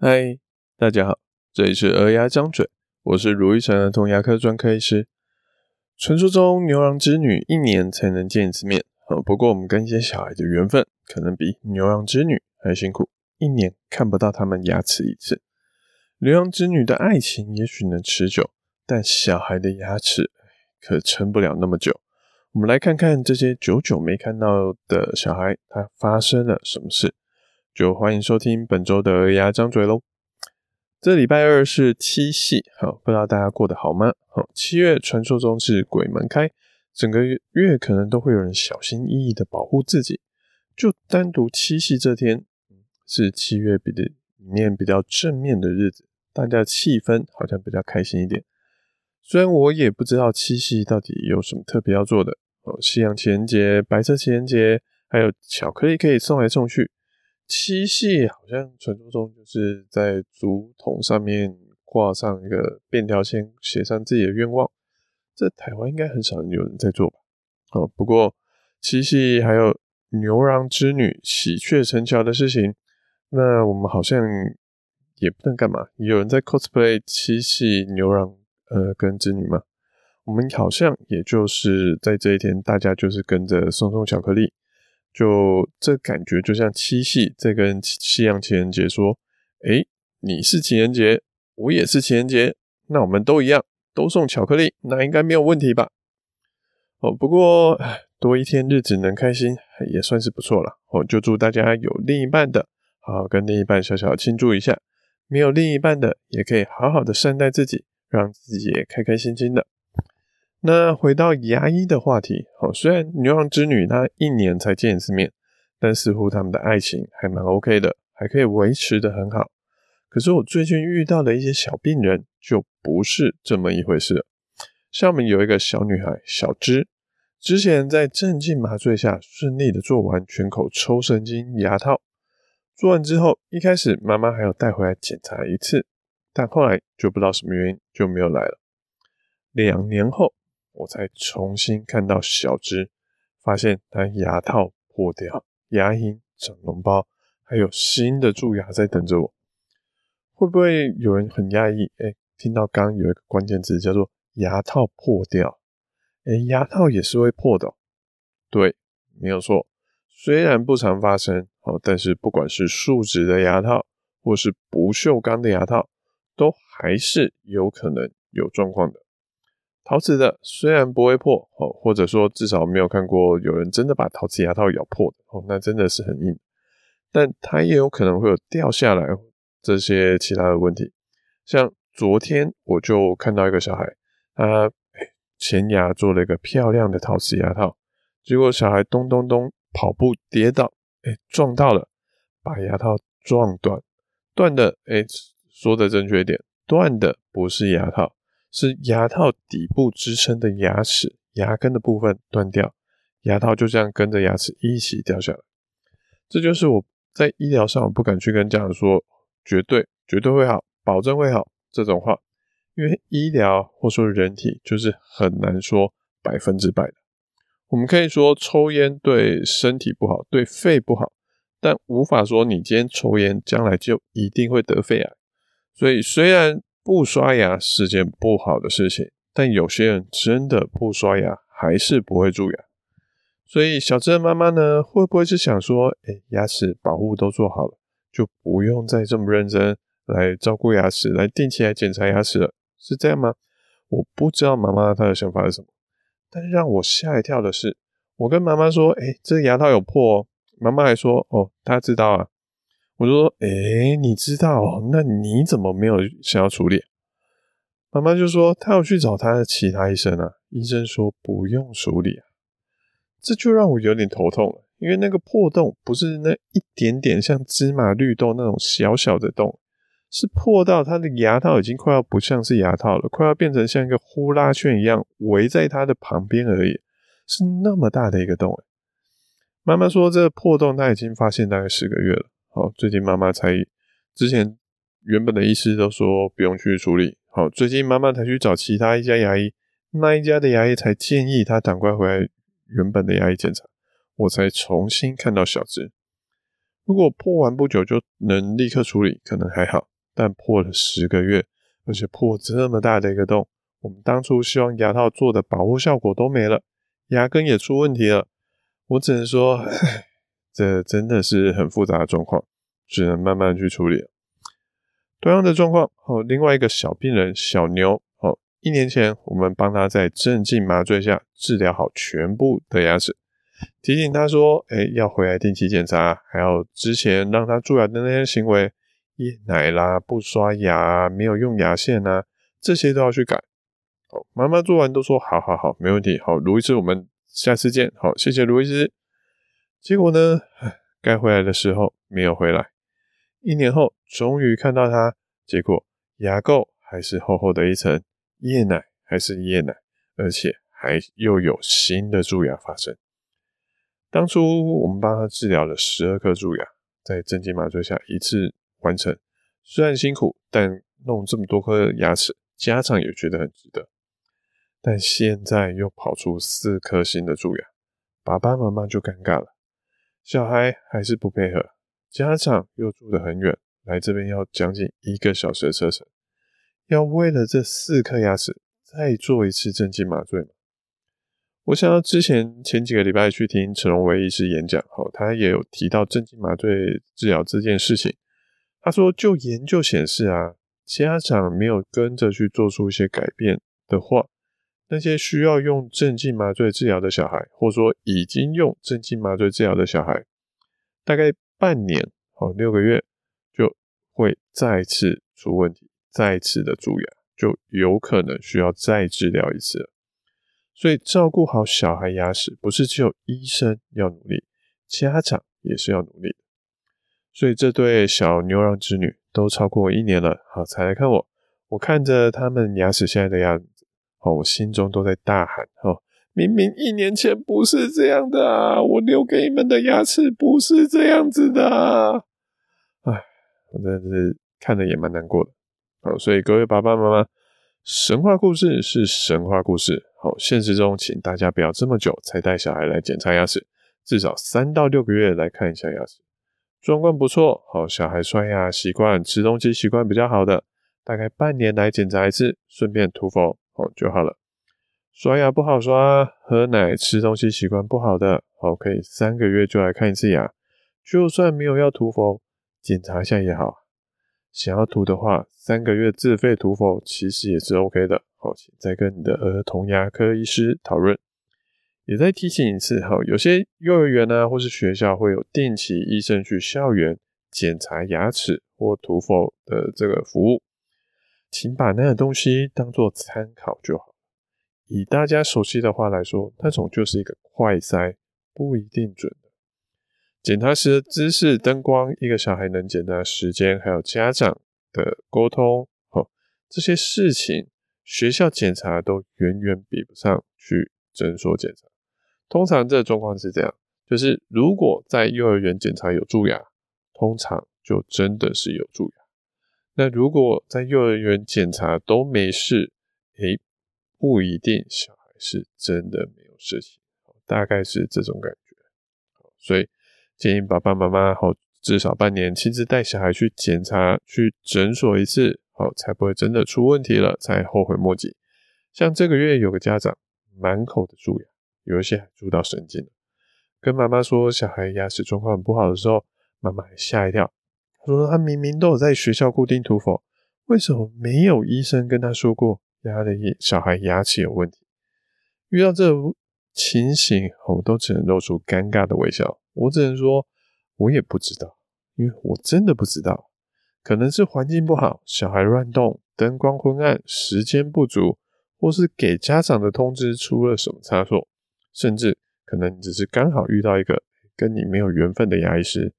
嗨，大家好，这里是鹅牙张嘴，我是如意城儿童牙科专科医师。传说中牛郎织女一年才能见一次面，呃不过我们跟一些小孩的缘分可能比牛郎织女还辛苦，一年看不到他们牙齿一次。牛郎织女的爱情也许能持久，但小孩的牙齿可撑不了那么久。我们来看看这些久久没看到的小孩，他发生了什么事。就欢迎收听本周的牙张嘴喽。这礼拜二是七夕，好，不知道大家过得好吗？好，七月传说中是鬼门开，整个月可能都会有人小心翼翼的保护自己。就单独七夕这天，是七月比的里面比较正面的日子，大家的气氛好像比较开心一点。虽然我也不知道七夕到底有什么特别要做的哦，西洋情人节、白色情人节，还有巧克力可以送来送去。七夕好像传说中就是在竹筒上面挂上一个便条签，写上自己的愿望。这台湾应该很少有人在做吧？哦，不过七夕还有牛郎织女喜鹊成桥的事情，那我们好像也不能干嘛？有人在 cosplay 七夕牛郎呃跟织女吗？我们好像也就是在这一天，大家就是跟着送送巧克力。就这感觉就像七夕在跟西洋情人节说：“诶，你是情人节，我也是情人节，那我们都一样，都送巧克力，那应该没有问题吧？”哦，不过多一天日子能开心也算是不错了。哦，就祝大家有另一半的，好好跟另一半小小庆祝一下；没有另一半的，也可以好好的善待自己，让自己也开开心心的。那回到牙医的话题，好，虽然牛郎织女他一年才见一次面，但似乎他们的爱情还蛮 OK 的，还可以维持得很好。可是我最近遇到的一些小病人就不是这么一回事了。像我们有一个小女孩小芝，之前在镇静麻醉下顺利的做完全口抽神经牙套，做完之后，一开始妈妈还要带回来检查一次，但后来就不知道什么原因就没有来了。两年后。我才重新看到小芝，发现她牙套破掉，牙龈长脓包，还有新的蛀牙在等着我。会不会有人很讶异？哎，听到刚有一个关键字叫做牙套破掉，哎，牙套也是会破的。对，没有错。虽然不常发生，哦，但是不管是树脂的牙套，或是不锈钢的牙套，都还是有可能有状况的。陶瓷的虽然不会破哦，或者说至少没有看过有人真的把陶瓷牙套咬破的哦，那真的是很硬，但它也有可能会有掉下来这些其他的问题。像昨天我就看到一个小孩，他前牙做了一个漂亮的陶瓷牙套，结果小孩咚咚咚跑步跌倒，哎，撞到了，把牙套撞断，断的哎，说的正确一点，断的不是牙套。是牙套底部支撑的牙齿牙根的部分断掉，牙套就这样跟着牙齿一起掉下来。这就是我在医疗上我不敢去跟家长说绝对绝对会好，保证会好这种话，因为医疗或说人体就是很难说百分之百的。我们可以说抽烟对身体不好，对肺不好，但无法说你今天抽烟将来就一定会得肺癌。所以虽然不刷牙是件不好的事情，但有些人真的不刷牙还是不会蛀牙。所以小芝的妈妈呢，会不会是想说，哎，牙齿保护都做好了，就不用再这么认真来照顾牙齿，来定期来检查牙齿了？是这样吗？我不知道妈妈她的想法是什么。但让我吓一跳的是，我跟妈妈说，哎，这牙套有破哦，妈妈还说，哦，她知道啊。我就说，诶，你知道，那你怎么没有想要处理？妈妈就说，她要去找她的其他医生啊，医生说不用处理啊，这就让我有点头痛了，因为那个破洞不是那一点点像芝麻绿豆那种小小的洞，是破到他的牙套已经快要不像是牙套了，快要变成像一个呼啦圈一样围在他的旁边而已，是那么大的一个洞。妈妈说，这个破洞她已经发现大概十个月了。好，最近妈妈才，之前原本的医师都说不用去处理。好，最近妈妈才去找其他一家牙医，那一家的牙医才建议她赶快回来原本的牙医检查，我才重新看到小智。如果破完不久就能立刻处理，可能还好，但破了十个月，而且破这么大的一个洞，我们当初希望牙套做的保护效果都没了，牙根也出问题了。我只能说，这真的是很复杂的状况，只能慢慢去处理。同样的状况，哦，另外一个小病人小牛，哦，一年前我们帮他在镇静麻醉下治疗好全部的牙齿，提醒他说，诶，要回来定期检查，还有之前让他蛀牙的那些行为，夜奶啦、不刷牙、没有用牙线啊，这些都要去改。哦，妈妈做完都说好好好，没问题。好，卢医师，我们。下次见，好，谢谢卢医师。结果呢，该回来的时候没有回来。一年后，终于看到他，结果牙垢还是厚厚的一层，夜奶还是夜奶，而且还又有新的蛀牙发生。当初我们帮他治疗了十二颗蛀牙，在镇静麻醉下一次完成，虽然辛苦，但弄这么多颗牙齿，家长也觉得很值得。但现在又跑出四颗新的蛀牙，爸爸妈妈就尴尬了。小孩还是不配合，家长又住得很远，来这边要将近一个小时的车程，要为了这四颗牙齿再做一次镇静麻醉吗？我想到之前前几个礼拜去听陈荣维医师演讲，后他也有提到镇静麻醉治疗这件事情。他说，就研究显示啊，家长没有跟着去做出一些改变的话。那些需要用镇静麻醉治疗的小孩，或者说已经用镇静麻醉治疗的小孩，大概半年哦六个月就会再次出问题，再次的蛀牙，就有可能需要再治疗一次。所以照顾好小孩牙齿，不是只有医生要努力，家长也是要努力。所以这对小牛郎织女都超过一年了，好才来看我，我看着他们牙齿现在的样子。哦，我心中都在大喊：哦，明明一年前不是这样的啊！我留给你们的牙齿不是这样子的啊！哎，我真的是看得也蛮难过的。好，所以各位爸爸妈妈，神话故事是神话故事。好，现实中，请大家不要这么久才带小孩来检查牙齿，至少三到六个月来看一下牙齿，状况不错。好，小孩刷牙习惯、吃东西习惯比较好的，大概半年来检查一次，顺便涂氟。哦，就好了。刷牙不好刷，喝奶、吃东西习惯不好的，哦，可以三个月就来看一次牙。就算没有要涂氟，检查一下也好。想要涂的话，三个月自费涂氟其实也是 OK 的。好，请再跟你的儿童牙科医师讨论。也再提醒一次，哈，有些幼儿园啊，或是学校会有定期医生去校园检查牙齿或涂氟的这个服务。请把那个东西当做参考就好。以大家熟悉的话来说，那种就是一个快筛，不一定准的。检查时的姿势、灯光，一个小孩能检查时间，还有家长的沟通，哦，这些事情，学校检查都远远比不上去诊所检查。通常这状况是这样，就是如果在幼儿园检查有蛀牙，通常就真的是有蛀牙。那如果在幼儿园检查都没事，诶，不一定小孩是真的没有事情，大概是这种感觉。所以建议爸爸妈妈好，至少半年亲自带小孩去检查，去诊所一次，好，才不会真的出问题了，才后悔莫及。像这个月有个家长满口的蛀牙，有一些还蛀到神经了，跟妈妈说小孩牙齿状况不好的时候，妈妈还吓一跳。他说他明明都有在学校固定涂氟，为什么没有医生跟他说过他的小孩牙齿有问题？遇到这情形，我都只能露出尴尬的微笑。我只能说，我也不知道，因为我真的不知道。可能是环境不好，小孩乱动，灯光昏暗，时间不足，或是给家长的通知出了什么差错，甚至可能只是刚好遇到一个跟你没有缘分的牙医师。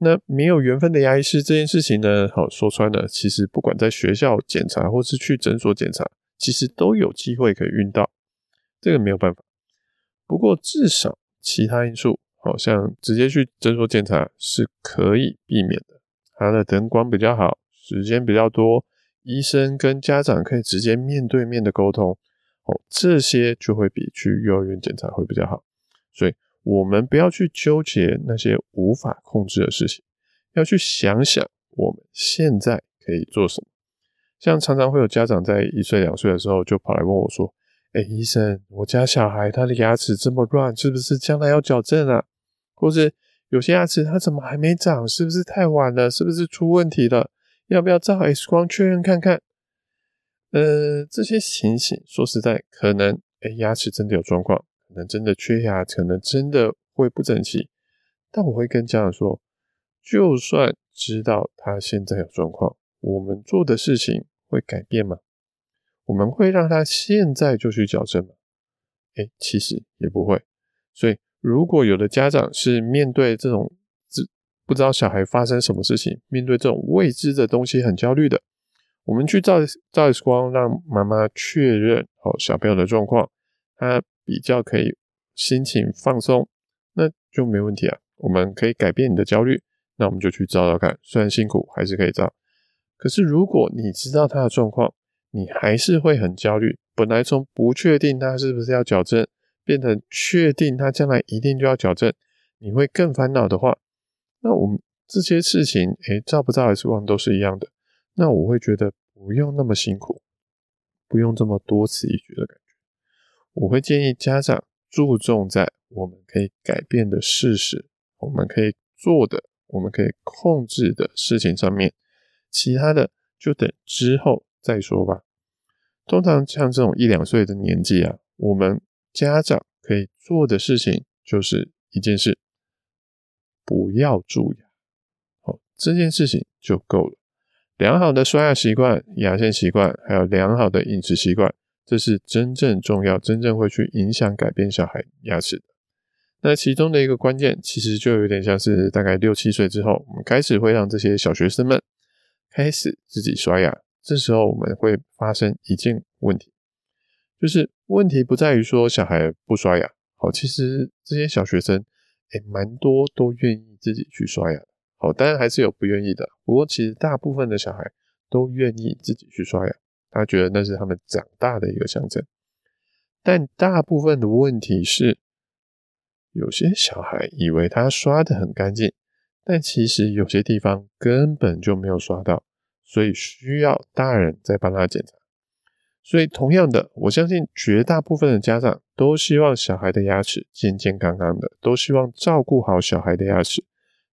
那没有缘分的牙医师这件事情呢？好，说穿了，其实不管在学校检查或是去诊所检查，其实都有机会可以运到，这个没有办法。不过至少其他因素，好像直接去诊所检查是可以避免的。它的灯光比较好，时间比较多，医生跟家长可以直接面对面的沟通，哦，这些就会比去幼儿园检查会比较好。所以我们不要去纠结那些无法控制的事情，要去想想我们现在可以做什么。像常常会有家长在一岁两岁的时候就跑来问我说：“哎，医生，我家小孩他的牙齿这么乱，是不是将来要矫正啊？或是有些牙齿他怎么还没长？是不是太晚了？是不是出问题了？要不要照 X 光确认看看？”呃，这些情形说实在，可能哎牙齿真的有状况，可能真的缺牙，可能真的会不整齐。但我会跟家长说，就算知道他现在有状况。我们做的事情会改变吗？我们会让他现在就去矫正吗？诶，其实也不会。所以，如果有的家长是面对这种知不知道小孩发生什么事情，面对这种未知的东西很焦虑的，我们去照照 X 光，让妈妈确认好小朋友的状况，他比较可以心情放松，那就没问题啊。我们可以改变你的焦虑，那我们就去照照看，虽然辛苦，还是可以照。可是，如果你知道他的状况，你还是会很焦虑。本来从不确定他是不是要矫正，变成确定他将来一定就要矫正，你会更烦恼的话，那我们这些事情，诶，照不照 X 光都是一样的。那我会觉得不用那么辛苦，不用这么多此一举的感觉。我会建议家长注重在我们可以改变的事实，我们可以做的，我们可以控制的事情上面。其他的就等之后再说吧。通常像这种一两岁的年纪啊，我们家长可以做的事情就是一件事：不要蛀牙。好，这件事情就够了。良好的刷牙习惯、牙线习惯，还有良好的饮食习惯，这是真正重要、真正会去影响改变小孩牙齿的。那其中的一个关键，其实就有点像是大概六七岁之后，我们开始会让这些小学生们。开始自己刷牙，这时候我们会发生一件问题，就是问题不在于说小孩不刷牙，好，其实这些小学生，诶，蛮多都愿意自己去刷牙，好，当然还是有不愿意的，不过其实大部分的小孩都愿意自己去刷牙，他觉得那是他们长大的一个象征，但大部分的问题是，有些小孩以为他刷得很干净。但其实有些地方根本就没有刷到，所以需要大人再帮他检查。所以同样的，我相信绝大部分的家长都希望小孩的牙齿健健康康的，都希望照顾好小孩的牙齿。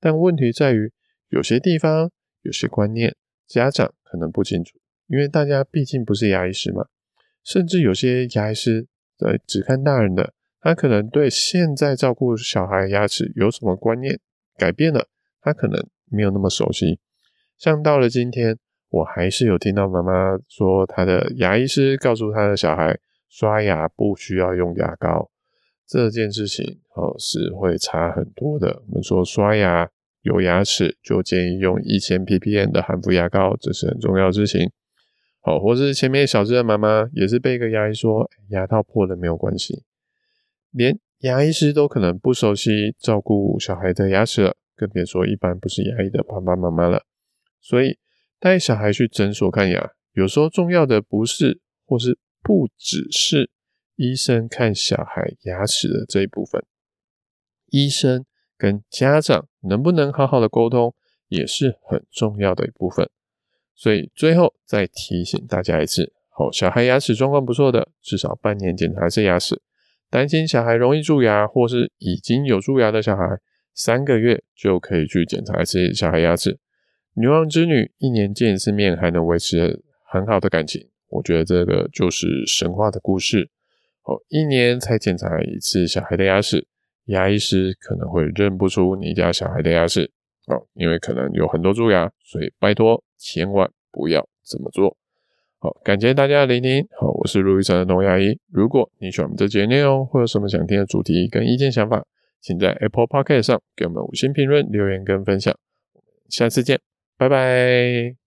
但问题在于，有些地方、有些观念，家长可能不清楚，因为大家毕竟不是牙医师嘛。甚至有些牙医师对只看大人的，他可能对现在照顾小孩牙齿有什么观念改变了。他可能没有那么熟悉，像到了今天，我还是有听到妈妈说，她的牙医师告诉她的小孩，刷牙不需要用牙膏，这件事情哦是会差很多的。我们说刷牙有牙齿，就建议用一千 ppm 的含氟牙膏，这是很重要事情。好，或是前面小智的妈妈也是被一个牙医说，牙套破了没有关系，连牙医师都可能不熟悉照顾小孩的牙齿了。更别说一般不是牙医的爸爸妈妈了，所以带小孩去诊所看牙，有时候重要的不是，或是不只是医生看小孩牙齿的这一部分，医生跟家长能不能好好的沟通，也是很重要的一部分。所以最后再提醒大家一次，好，小孩牙齿状况不错的，至少半年检查一次牙齿；担心小孩容易蛀牙，或是已经有蛀牙的小孩。三个月就可以去检查一次小孩牙齿。牛郎织女一年见一次面还能维持很好的感情，我觉得这个就是神话的故事。哦，一年才检查一次小孩的牙齿，牙医师可能会认不出你家小孩的牙齿哦，因为可能有很多蛀牙，所以拜托千万不要这么做。好，感谢大家的聆听。好，我是卢玉成的童牙医。如果你喜欢我们这节内容，或有什么想听的主题跟意见想法，请在 Apple p o c k e t 上给我们五星评论、留言跟分享。我们下次见，拜拜。